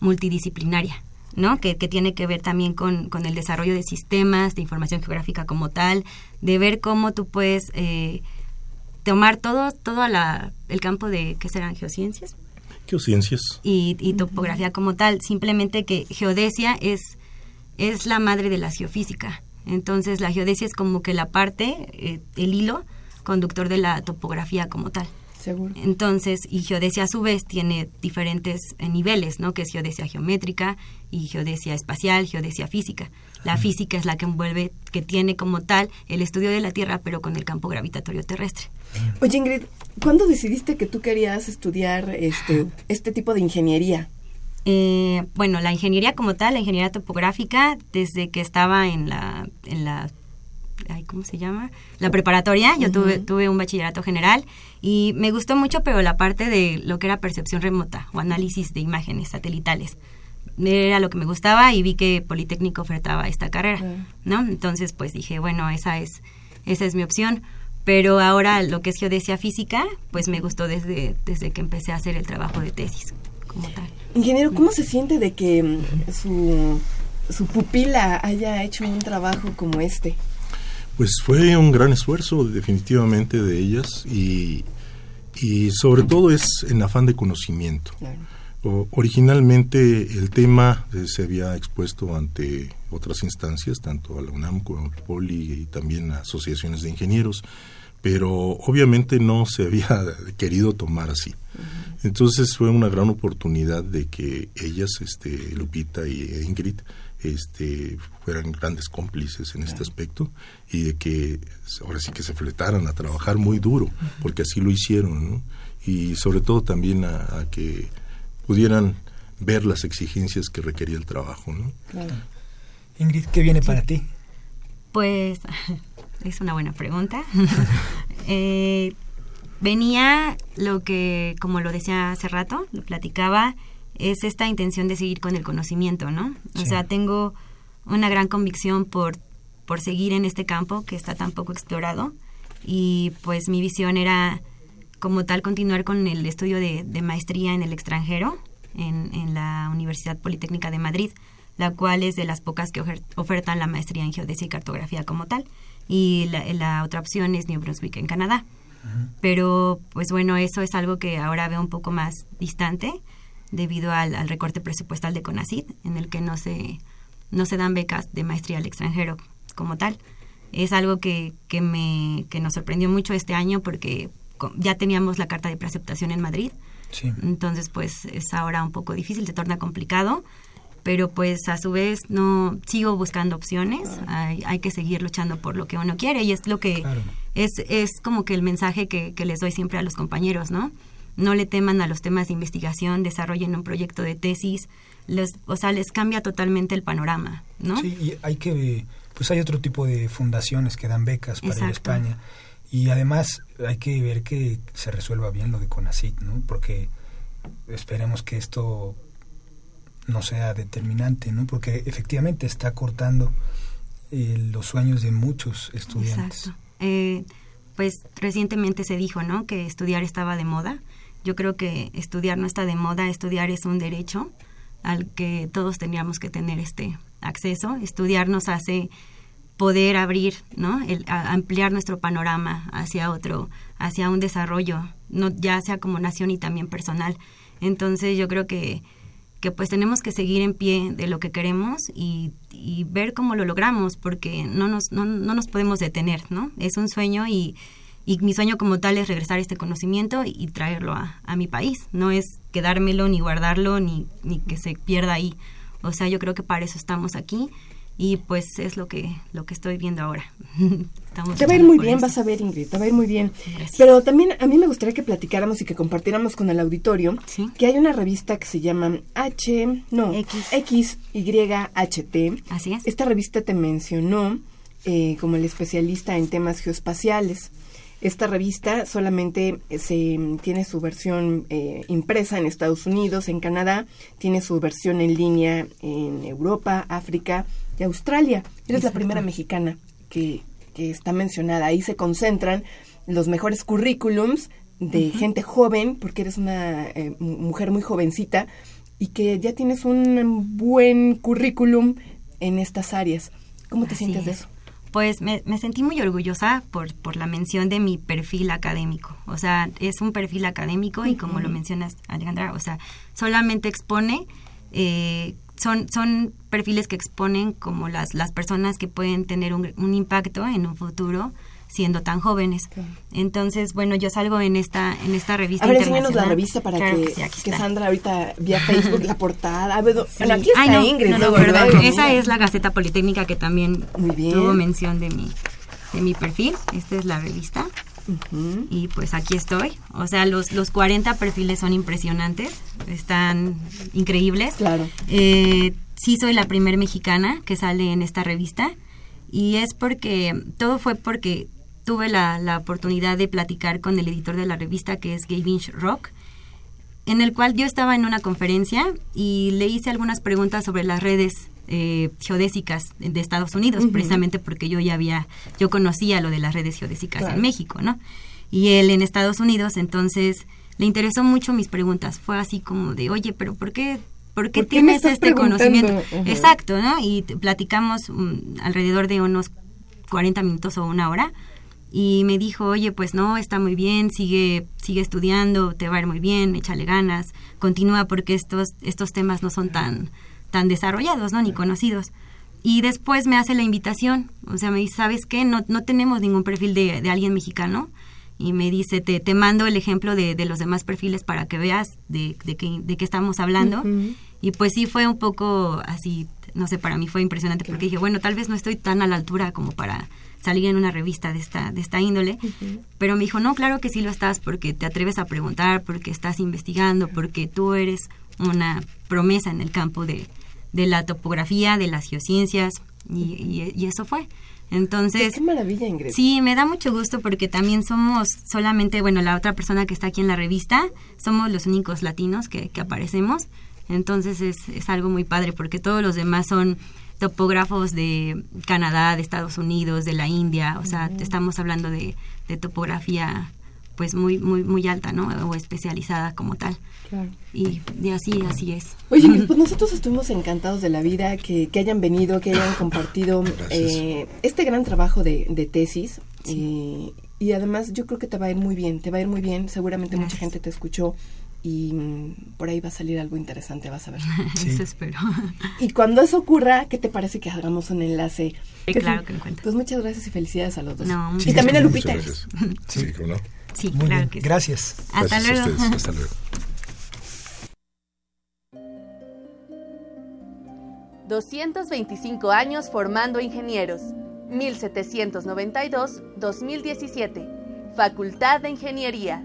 multidisciplinaria. ¿no? Que, tiene que ver también con, con, el desarrollo de sistemas, de información geográfica como tal, de ver cómo tú puedes eh, tomar todo, todo la, el campo de, ¿qué serán? Geociencias. Geociencias. Y, y topografía como tal, simplemente que geodesia es, es la madre de la geofísica. Entonces la geodesia es como que la parte, eh, el hilo conductor de la topografía como tal. Seguro. Entonces, y geodesia a su vez tiene diferentes eh, niveles, ¿no? Que es geodesia geométrica y geodesia espacial, geodesia física. La física es la que envuelve, que tiene como tal el estudio de la Tierra, pero con el campo gravitatorio terrestre. Oye, Ingrid, ¿cuándo decidiste que tú querías estudiar este, este tipo de ingeniería? Eh, bueno, la ingeniería como tal, la ingeniería topográfica, desde que estaba en la, en la ay, ¿cómo se llama? La preparatoria, yo tuve, tuve un bachillerato general y me gustó mucho, pero la parte de lo que era percepción remota o análisis de imágenes satelitales era lo que me gustaba y vi que Politécnico ofertaba esta carrera, ¿no? Entonces, pues dije, bueno, esa es, esa es mi opción. Pero ahora lo que es geodesia física, pues me gustó desde, desde que empecé a hacer el trabajo de tesis como tal. Ingeniero, ¿cómo se siente de que mm, su, su pupila haya hecho un trabajo como este? Pues fue un gran esfuerzo definitivamente de ellas y, y sobre todo es en afán de conocimiento. O, originalmente el tema eh, se había expuesto ante otras instancias, tanto a la UNAM como al POLI y también a asociaciones de ingenieros, pero obviamente no se había querido tomar así. Entonces fue una gran oportunidad de que ellas, este, Lupita y Ingrid, este, fueran grandes cómplices en este aspecto y de que ahora sí que se fletaran a trabajar muy duro, porque así lo hicieron, ¿no? y sobre todo también a, que pudieran ver las exigencias que requería el trabajo. ¿no? Ingrid, ¿qué viene para ti? Pues es una buena pregunta. eh, venía lo que, como lo decía hace rato, lo platicaba, es esta intención de seguir con el conocimiento, ¿no? O sea, tengo una gran convicción por, por seguir en este campo que está tan poco explorado y pues mi visión era como tal continuar con el estudio de, maestría en el extranjero en, en, la Universidad Politécnica de Madrid, la cual es de las pocas que ofertan la maestría en geodesia y cartografía como tal y la, la otra opción es New Brunswick en Canadá. Pero pues bueno, eso es algo que ahora veo un poco más distante debido al, recorte presupuestal de CONACYT, en el que no se, no se dan becas de maestría al extranjero como tal. Es algo que, que, me, que nos sorprendió mucho este año porque ya teníamos la carta de preaceptación en Madrid. Entonces, pues es ahora un poco difícil, se torna complicado, pero pues a su vez no sigo buscando opciones, hay, hay, que seguir luchando por lo que uno quiere y es lo que es, es como que el mensaje que, que les doy siempre a los compañeros, ¿no? No le teman a los temas de investigación, desarrollen un proyecto de tesis, les, o sea, les cambia totalmente el panorama, ¿no? Sí, y hay que, pues hay otro tipo de fundaciones que dan becas para ir a España y además hay que ver que se resuelva bien lo de CONACYT, ¿no? Porque esperemos que esto no sea determinante, ¿no? Porque efectivamente está cortando eh, los sueños de muchos estudiantes. Exacto. Eh, pues recientemente se dijo, ¿no? Que estudiar estaba de moda yo creo que estudiar no está de moda, estudiar es un derecho al que todos tendríamos que tener este acceso. Estudiar nos hace poder abrir, ¿no? El, ampliar nuestro panorama hacia otro, hacia un desarrollo, no ya sea como nación y también personal. Entonces yo creo que que pues tenemos que seguir en pie de lo que queremos y, y ver cómo lo logramos porque no nos no, no nos podemos detener, ¿no? Es un sueño y y mi sueño como tal es regresar este conocimiento y, traerlo a, a, mi país. No es quedármelo ni guardarlo ni, ni que se pierda ahí. O sea, yo creo que para eso estamos aquí y pues es lo que lo que estoy viendo ahora. te va a ir muy bien, vas a ver Ingrid, te va a ir muy bien. Pero también a mí me gustaría que platicáramos y que compartiéramos con el auditorio que hay una revista que se llama H, no, X, Y, H, T. Así es. Esta revista te mencionó eh, como el especialista en temas geoespaciales. Esta revista solamente eh, se tiene su versión eh, impresa en Estados Unidos, en Canadá, tiene su versión en línea en Europa, África y Australia. Eres la primera mexicana que, que, está mencionada. Ahí se concentran los mejores currículums de gente joven, porque eres una eh, mujer muy jovencita y que ya tienes un buen currículum en estas áreas. ¿Cómo te sientes de eso? Pues me, sentí muy orgullosa por, por la mención de mi perfil académico. O sea, es un perfil académico y como lo mencionas, Alejandra, o sea, solamente expone, eh, son, son perfiles que exponen como las, las personas que pueden tener un, impacto en un futuro siendo tan jóvenes. Entonces, bueno, yo salgo en esta en esta revista A ver, enséñanos la revista para Claro que, sí, que está. Sandra ahorita vía Facebook la portada. Bueno, aquí está Ay, no, Ingrid. no, perdón. Esa es la Gaceta Politécnica que también tuvo mención de mi, de mi perfil. Esta es la revista. Y pues aquí estoy. O sea, los, los 40 perfiles son impresionantes. Están increíbles. Claro. Eh, sí soy la primer mexicana que sale en esta revista. Y es porque, todo fue porque tuve la, la oportunidad de platicar con el editor de la revista, que es Gavin Rock, en el cual yo estaba en una conferencia y le hice algunas preguntas sobre las redes eh, geodésicas de Estados Unidos, precisamente porque yo ya había, yo conocía lo de las redes geodésicas Claro. en México, ¿no? Y él en Estados Unidos, entonces le interesó mucho mis preguntas. Fue así como de, oye, pero ¿por qué, por qué ¿Por qué me tienes este conocimiento? Exacto, ¿no? Y platicamos mm, alrededor de unos 40 minutos o una hora y me dijo, oye, pues no, está muy bien, sigue, sigue estudiando, te va a ir muy bien, échale ganas, continúa porque estos, estos temas no son tan, tan desarrollados, ¿no? Ni conocidos. Y después me hace la invitación, o sea, me dice, ¿sabes qué? No, no tenemos ningún perfil de, de alguien mexicano. Y me dice, te, te mando el ejemplo de, de los demás perfiles para que veas de, de, qué, de qué estamos hablando. Y pues sí fue un poco así, no sé, para mí fue impresionante porque dije, bueno, tal vez no estoy tan a la altura como para salir en una revista de esta, de esta índole. Pero me dijo, no, claro que sí lo estás porque te atreves a preguntar, porque estás investigando, porque tú eres una promesa en el campo de, de la topografía, de las geociencias, y, y- y eso fue. Entonces, Qué maravilla, Ingrid. Sí, me da mucho gusto porque también somos solamente, bueno, la otra persona que está aquí en la revista, somos los únicos latinos que, que aparecemos. Entonces es, es algo muy padre porque todos los demás son topógrafos de Canadá, de Estados Unidos, de la India. O sea, estamos hablando de, de topografía pues muy, muy, muy alta, ¿no? O especializada como tal. Claro. Y, y así, así es. Oye, Ingrid, pues nosotros estuvimos encantados de la vida, que, que hayan venido, que hayan compartido eh, este gran trabajo de, de tesis. eh, y además yo creo que te va a ir muy bien, te va a ir muy bien. Seguramente mucha gente te escuchó y mm, por ahí va a salir algo interesante, vas a ver. Sí. Eso espero. Y cuando eso ocurra, ¿qué te parece que hagamos un enlace? Sí, claro que lo encuentro. Pues muchas gracias y felicidades a los dos. No, y muchas también a Lupita. gracias. Sí, cómo no. Sí, Muy claro bien, que sí. gracias. Hasta Gracias a luego. ustedes. Hasta luego. 225 años formando ingenieros. 1792-2017. Facultad de Ingeniería.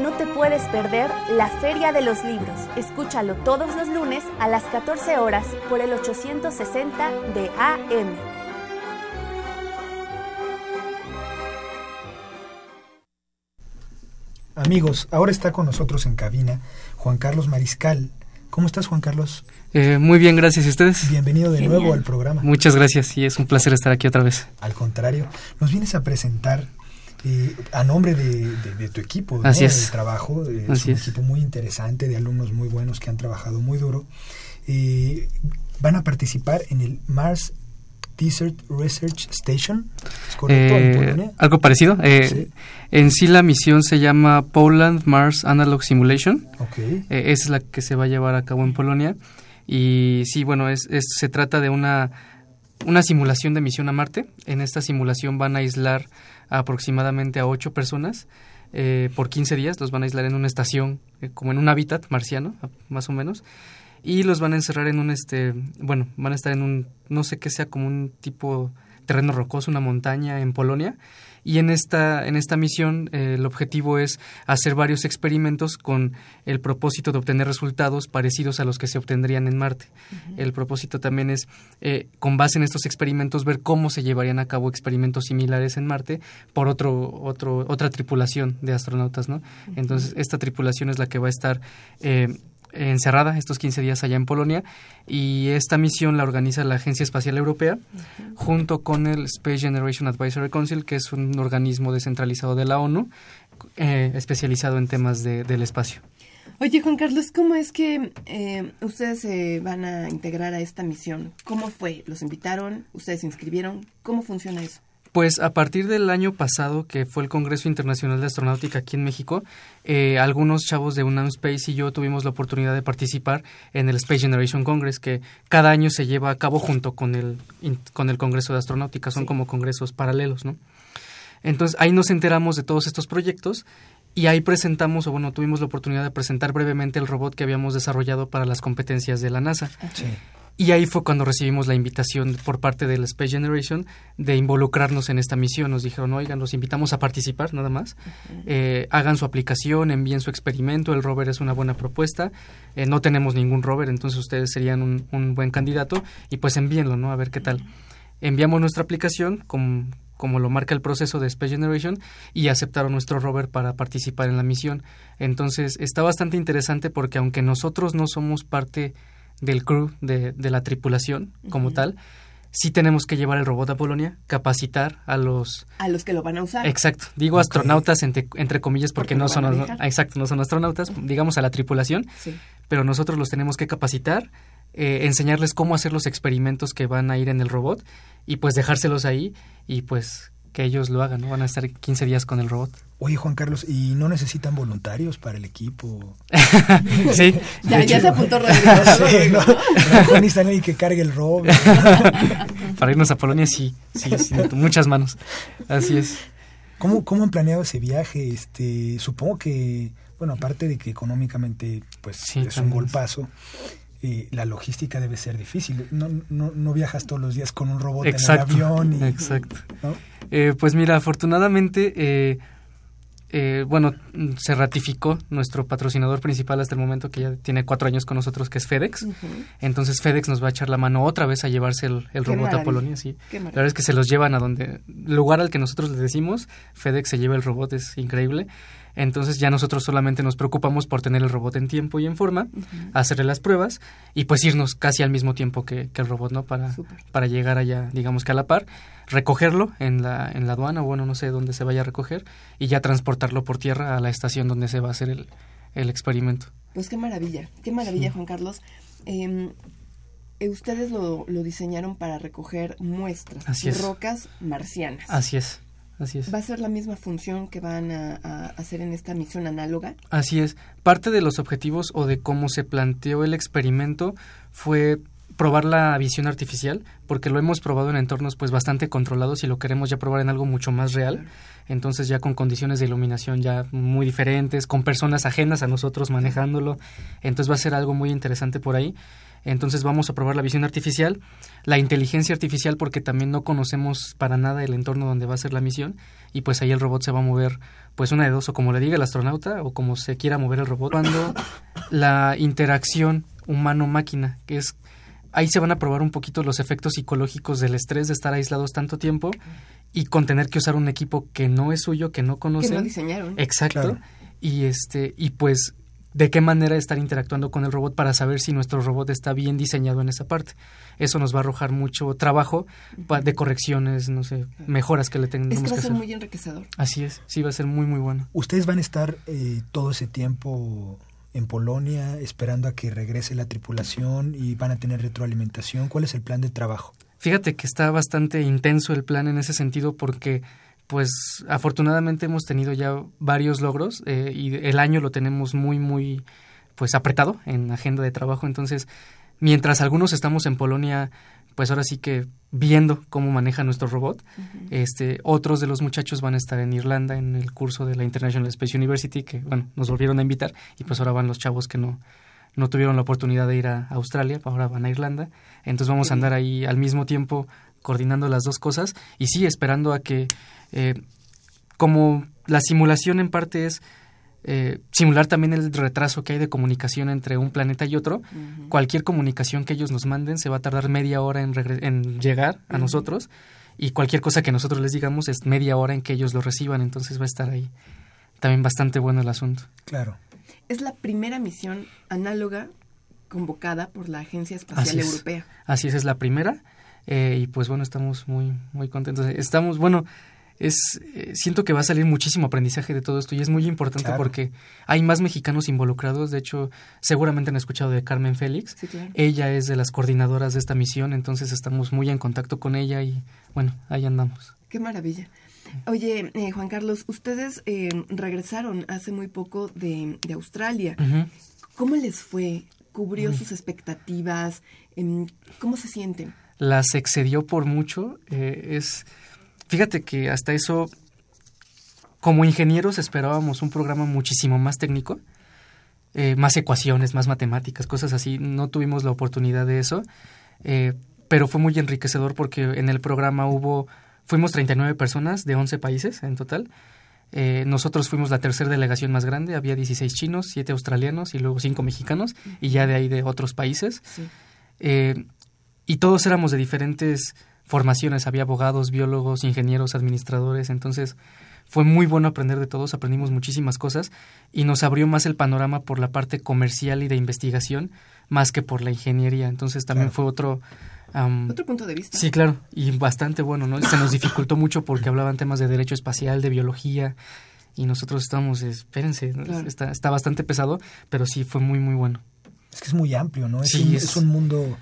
no te puedes perder la Feria de los Libros. Escúchalo todos los lunes a las 14 horas por el 860 de AM. Amigos, ahora está con nosotros en cabina Juan Carlos Mariscal. ¿Cómo estás, Juan Carlos? Eh, muy bien, gracias. ¿Y ustedes? Bienvenido de Genial. nuevo al programa. Muchas gracias y es un placer estar aquí otra vez. Al contrario, nos vienes a presentar eh, a nombre de, de- de tu equipo ¿no? Así es. de trabajo. eh, es un es. equipo muy interesante de alumnos muy buenos que han trabajado muy duro. Eh, van a participar en el Mars Desert Research Station. ¿Es correcto? Eh, algo parecido. eh, Sí. En sí la misión se llama Poland Mars Analog Simulation. Ok. Eh, esa es la que se va a llevar a cabo en Polonia. Y sí, bueno, es, es, se trata de una, una simulación de misión a Marte. En esta simulación van a aislar aproximadamente a ocho personas eh, por 15 días. Los van a aislar en una estación, eh, como en un hábitat marciano, más o menos. Y los van a encerrar en un, este, bueno, van a estar en un, no sé qué sea, como un tipo terreno rocoso, una montaña en Polonia y en esta, en esta misión eh, el objetivo es hacer varios experimentos con el propósito de obtener resultados parecidos a los que se obtendrían en Marte. El propósito también es, eh, con base en estos experimentos, ver cómo se llevarían a cabo experimentos similares en Marte por otro, otro, otra tripulación de astronautas. ¿no? Entonces, esta tripulación es la que va a estar... Eh, encerrada estos 15 días allá en Polonia y esta misión la organiza la Agencia Espacial Europea junto con el Space Generation Advisory Council, que es un organismo descentralizado de la ONU eh, especializado en temas de, del espacio. Oye, Juan Carlos, ¿cómo es que eh, ustedes se van a integrar a esta misión? ¿Cómo fue? ¿Los invitaron? ¿Ustedes se inscribieron? ¿Cómo funciona eso? Pues a partir del año pasado, que fue el Congreso Internacional de Astronáutica aquí en México, eh, algunos chavos de UNAM Space y yo tuvimos la oportunidad de participar en el Space Generation Congress, que cada año se lleva a cabo junto con el, con el Congreso de Astronáutica, son como congresos paralelos, ¿no? Entonces ahí nos enteramos de todos estos proyectos y ahí presentamos, o bueno, tuvimos la oportunidad de presentar brevemente el robot que habíamos desarrollado para las competencias de la NASA. Sí. Y ahí fue cuando recibimos la invitación por parte del Space Generation de involucrarnos en esta misión. Nos dijeron, oigan, los invitamos a participar nada más. eh, hagan su aplicación, envíen su experimento. El rover es una buena propuesta. Eh, no tenemos ningún rover, entonces ustedes serían un, un, buen candidato. Y pues envíenlo, ¿no? A ver qué tal. Enviamos nuestra aplicación como, como lo marca el proceso de Space Generation y aceptaron nuestro rover para participar en la misión. Entonces está bastante interesante porque aunque nosotros no somos parte del crew, de, de la tripulación como uh -huh. tal, sí tenemos que llevar el robot a Polonia, capacitar a los... A los que lo van a usar. Exacto. Digo okay. astronautas entre, entre, comillas porque, porque no son... Exacto, no son astronautas, digamos a la tripulación, sí. pero nosotros los tenemos que capacitar, eh, enseñarles cómo hacer los experimentos que van a ir en el robot y pues dejárselos ahí y pues que ellos lo hagan, ¿no? Van a estar 15 días con el robot. Oye, Juan Carlos, ¿y no necesitan voluntarios para el equipo? sí. ya, hecho, ya se apuntó Rodrigo. sí, no, no necesitan alguien que cargue el robot. para irnos a Polonia, sí, sí, sí, muchas manos. Así es. ¿Cómo, ¿Cómo han planeado ese viaje? Este, supongo que, bueno, aparte de que económicamente, pues, sí, es un golpazo, eh, la logística debe ser difícil. No, no, no, viajas todos los días con un robot exacto, en el avión. Y, exacto. ¿no? eh, pues mira, afortunadamente, eh, eh, bueno, se ratificó nuestro patrocinador principal hasta el momento, que ya tiene cuatro años con nosotros, que es FedEx. Uh -huh. Entonces FedEx nos va a echar la mano otra vez a llevarse el, el robot maravilla. a Polonia. Sí. La verdad es que se los llevan a donde, lugar al que nosotros les decimos, FedEx se lleva el robot, es increíble. Entonces ya nosotros solamente nos preocupamos por tener el robot en tiempo y en forma, uh -huh. hacerle las pruebas y pues irnos casi al mismo tiempo que, que el robot, ¿no? Para, para llegar allá, digamos que a la par, recogerlo en la, en la aduana, o bueno, no sé dónde se vaya a recoger, y ya transportarlo por tierra a la estación donde se va a hacer el, el experimento. Pues qué maravilla, qué maravilla, sí. Juan Carlos. Eh, ustedes lo, lo, diseñaron para recoger muestras, Así es. rocas marcianas. Así es. Así es. ¿Va a ser la misma función que van a, a, hacer en esta misión análoga? Así es. Parte de los objetivos o de cómo se planteó el experimento fue probar la visión artificial, porque lo hemos probado en entornos pues bastante controlados y lo queremos ya probar en algo mucho más real. Entonces ya con condiciones de iluminación ya muy diferentes, con personas ajenas a nosotros manejándolo. Entonces va a ser algo muy interesante por ahí. Entonces vamos a probar la visión artificial, la inteligencia artificial porque también no conocemos para nada el entorno donde va a ser la misión y pues ahí el robot se va a mover pues una de dos o como le diga el astronauta o como se quiera mover el robot. Cuando la interacción humano-máquina, que es ahí se van a probar un poquito los efectos psicológicos del estrés de estar aislados tanto tiempo y con tener que usar un equipo que no es suyo, que no conocen. Que no diseñaron. Exacto. Claro. Y este y pues de qué manera estar interactuando con el robot para saber si nuestro robot está bien diseñado en esa parte. Eso nos va a arrojar mucho trabajo de correcciones, no sé, mejoras que le tengamos Esto va que a ser hacer. muy enriquecedor. Así es, sí va a ser muy muy bueno. Ustedes van a estar eh, todo ese tiempo en Polonia esperando a que regrese la tripulación y van a tener retroalimentación. ¿Cuál es el plan de trabajo? Fíjate que está bastante intenso el plan en ese sentido porque pues afortunadamente hemos tenido ya varios logros eh, y el año lo tenemos muy muy pues apretado en agenda de trabajo. Entonces mientras algunos estamos en Polonia, pues ahora sí que viendo cómo maneja nuestro robot, este, otros de los muchachos van a estar en Irlanda en el curso de la International Space University, que bueno, nos volvieron a invitar, y pues ahora van los chavos que no, no tuvieron la oportunidad de ir a Australia, ahora van a Irlanda, entonces vamos a andar ahí al mismo tiempo coordinando las dos cosas, y sí, esperando a que, eh, como la simulación en parte es eh, simular también el retraso que hay de comunicación entre un planeta y otro. Cualquier comunicación que ellos nos manden se va a tardar media hora en, en llegar a nosotros y cualquier cosa que nosotros les digamos es media hora en que ellos lo reciban, entonces va a estar ahí también bastante bueno el asunto. Claro. Es la primera misión análoga convocada por la Agencia Espacial Europea. Así es, es la primera. Eh, y pues bueno, estamos muy, muy contentos. Estamos, bueno, es eh, siento que va a salir muchísimo aprendizaje de todo esto y es muy importante porque hay más mexicanos involucrados. De hecho, seguramente han escuchado de Carmen Félix. Ella es de las coordinadoras de esta misión, entonces estamos muy en contacto con ella y bueno, ahí andamos. Qué maravilla. Oye, eh, Juan Carlos, ustedes eh, regresaron hace muy poco de, Australia. ¿Cómo les fue? ¿Cubrió sus expectativas? Em, ¿Cómo se sienten? Las excedió por mucho. es Fíjate que hasta eso, como ingenieros esperábamos un programa muchísimo más técnico, eh, más ecuaciones, más matemáticas, cosas así. No tuvimos la oportunidad de eso, eh, pero fue muy enriquecedor porque en el programa hubo, fuimos 39 personas de 11 países en total. Eh, nosotros fuimos la tercera delegación más grande, había 16 chinos, 7 australianos y luego 5 mexicanos y ya de ahí de otros países. Y todos éramos de diferentes formaciones, había abogados, biólogos, ingenieros, administradores, entonces fue muy bueno aprender de todos, aprendimos muchísimas cosas y nos abrió más el panorama por la parte comercial y de investigación más que por la ingeniería, entonces también fue otro... otro punto de vista. Sí, claro, y bastante bueno, ¿no? Se nos dificultó mucho porque hablaban temas de derecho espacial, de biología, y nosotros estábamos, espérense, está, está bastante pesado, pero sí fue muy, muy bueno. Es que es muy amplio, ¿no? Es, un, es un mundo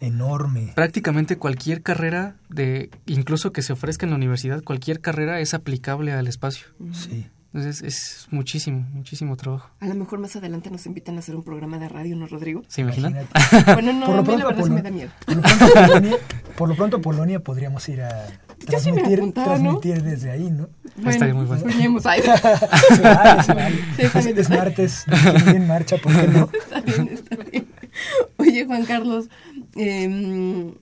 enorme. Prácticamente cualquier carrera de incluso que se ofrezca en la universidad, cualquier carrera es aplicable al espacio. Sí. Entonces es, muchísimo, muchísimo trabajo. A lo mejor más adelante nos invitan a hacer un programa de radio, ¿no, Rodrigo? ¿Se imaginan? bueno, no, por lo pronto, Polonia, me da miedo. Por lo pronto, Polonia, podríamos ir a transmitir, transmitir desde ahí, ¿no? Bueno, Estaría muy bueno. Soñemos ahí. se vale, se vale. es, martes, en marcha, ¿por qué no? Está bien, está bien. Oye, Juan Carlos, eh,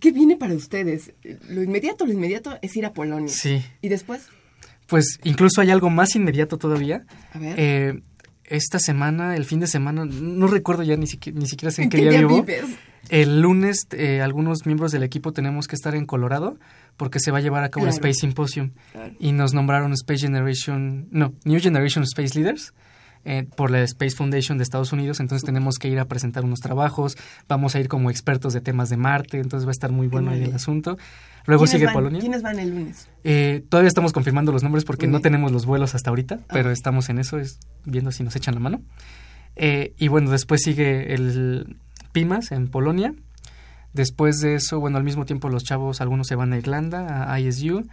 ¿qué viene para ustedes? Lo inmediato, lo inmediato es ir a Polonia. Sí. ¿Y después? Pues incluso hay algo más inmediato todavía. A ver. Eh, esta semana, el fin de semana, no recuerdo ya ni, siquiera, ni siquiera sé en qué, día, vivo. Vives? El lunes, eh, algunos miembros del equipo tenemos que estar en Colorado porque se va a llevar a cabo el Space Symposium y nos nombraron Space Generation, no, New Generation Space Leaders. Eh, por la Space Foundation de Estados Unidos, entonces tenemos que ir a presentar unos trabajos, vamos a ir como expertos de temas de Marte, entonces va a estar muy bueno ahí el asunto. Luego sigue Polonia. ¿Quiénes van el lunes? Eh, todavía estamos confirmando los nombres porque no tenemos los vuelos hasta ahorita, ah. pero estamos en eso, es, viendo si nos echan la mano. Eh, y bueno, después sigue el PIMAS en Polonia. Después de eso, bueno, al mismo tiempo los chavos, algunos se van a Irlanda, a ISU.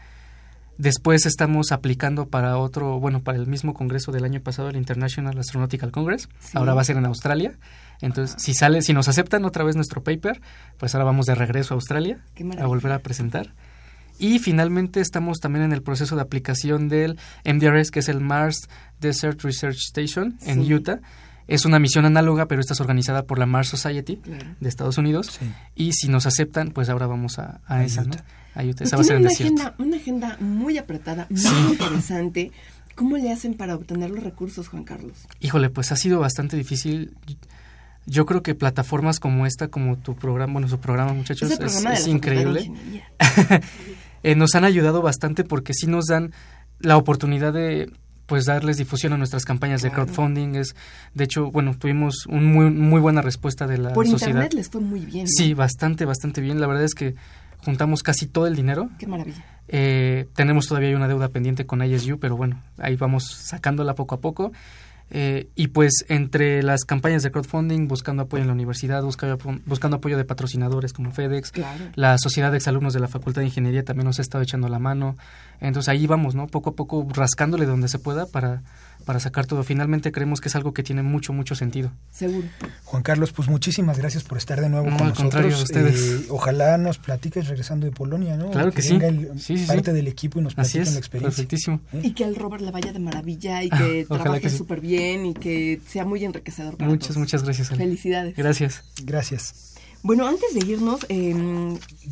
Después estamos aplicando para otro, bueno, para el mismo congreso del año pasado, el International Astronautical Congress. Ahora va a ser en Australia. Entonces, si sale, si nos aceptan otra vez nuestro paper, pues ahora vamos de regreso a Australia a volver a presentar. Y finalmente estamos también en el proceso de aplicación del MDRS, que es el Mars Desert Research Station en Utah. Es una misión análoga, pero esta es organizada por la Mars Society de Estados Unidos. Y si nos aceptan, pues ahora vamos a, esa, ¿no? Esa va a ser una, agenda, una agenda muy apretada, muy interesante. ¿Cómo le hacen para obtener los recursos, Juan Carlos? Híjole, pues ha sido bastante difícil. Yo creo que plataformas como esta, como tu programa, bueno, su programa, muchachos, es, increíble. Eh, nos han ayudado bastante porque sí nos dan la oportunidad de pues darles difusión a nuestras campañas de crowdfunding es de hecho bueno tuvimos un muy muy buena respuesta de la por sociedad internet les fue muy bien sí bastante bastante bien la verdad es que juntamos casi todo el dinero. Qué maravilla. Eh, tenemos todavía una deuda pendiente con ISU, pero bueno, ahí vamos sacándola poco a poco. Eh, y pues entre las campañas de crowdfunding, buscando apoyo en la universidad, buscando, buscando apoyo de patrocinadores como FedEx, la Sociedad de Exalumnos de la Facultad de Ingeniería también nos ha estado echando la mano. Entonces ahí vamos, ¿no? Poco a poco rascándole donde se pueda para para sacar todo. Finalmente creemos que es algo que tiene mucho, mucho sentido. Seguro. Juan Carlos, pues muchísimas gracias por estar de nuevo con al nosotros. contrario, ustedes. Eh, ojalá nos platiques regresando de Polonia, ¿no? Claro que sí. venga el- Sí, sí, parte sí. del equipo y nos platiquen la experiencia. perfectísimo. Y que al Robert le vaya de maravilla y que trabaje que sí. súper bien y que sea muy enriquecedor para Muchas, todos. muchas gracias. Ale. Felicidades. Gracias. Gracias. Bueno, antes de irnos, eh,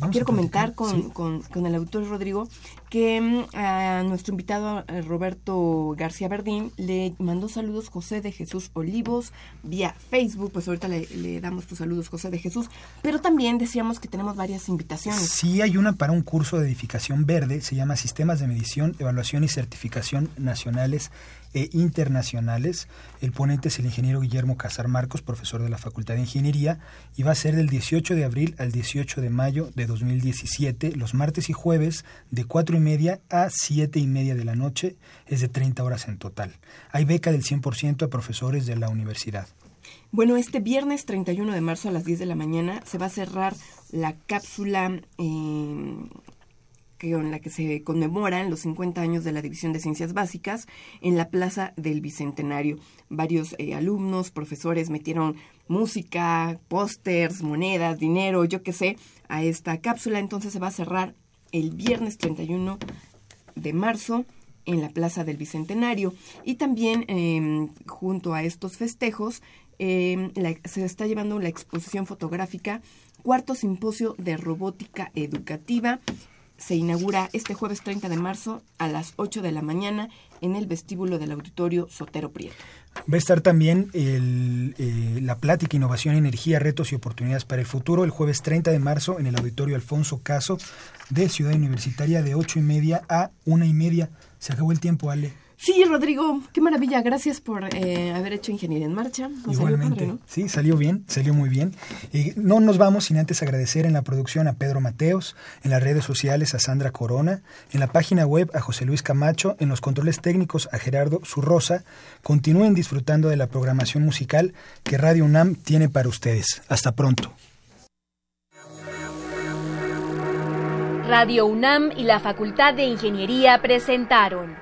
a quiero comentar con, sí. con- con el autor Rodrigo que mm, a nuestro invitado eh, Roberto García Verdín le mandó saludos José de Jesús Olivos vía Facebook, pues ahorita le, le damos tus saludos José de Jesús, pero también decíamos que tenemos varias invitaciones. Sí, hay una para un curso de edificación verde, se llama Sistemas de Medición, Evaluación y Certificación Nacionales e Internacionales. El ponente es el ingeniero Guillermo Casar Marcos, profesor de la Facultad de Ingeniería, y va a ser del 18 de abril al 18 de mayo de 2017, los martes y jueves, de 4 y media a 7 y media de la noche, es de 30 horas en total. Hay beca del 100% a profesores de la universidad. Bueno, este viernes 31 de marzo a las 10 de la mañana se va a cerrar la cápsula eh, en la que se conmemoran los 50 años de la División de Ciencias Básicas en la Plaza del Bicentenario. Varios eh, alumnos, profesores metieron música, pósters, monedas, dinero, yo qué sé, a esta cápsula. Entonces se va a cerrar el viernes 31 de marzo en la Plaza del Bicentenario. Y también eh, junto a estos festejos la- se está llevando la exposición fotográfica Cuarto Simposio de Robótica Educativa. Se inaugura este jueves 30 de marzo a las 8 de la mañana en el vestíbulo del auditorio Sotero Prieto. Va a estar también el, eh, la plática Innovación, Energía, Retos y Oportunidades para el Futuro el jueves 30 de marzo en el Auditorio Alfonso Caso de Ciudad Universitaria de 8 y media a una y media. Se acabó el tiempo, Ale. Sí, Rodrigo, qué maravilla. Gracias por eh, haber hecho Ingeniería en Marcha. Nos salió Igualmente. padre, ¿no? Sí, salió bien, salió muy bien. Y no nos vamos sin antes agradecer en la producción a Pedro Mateos, en las redes sociales a Sandra Corona, en la página web a José Luis Camacho, en los controles técnicos a Gerardo Zurrosa. Continúen disfrutando de la programación musical que Radio UNAM tiene para ustedes. Hasta pronto. Radio UNAM y la Facultad de Ingeniería presentaron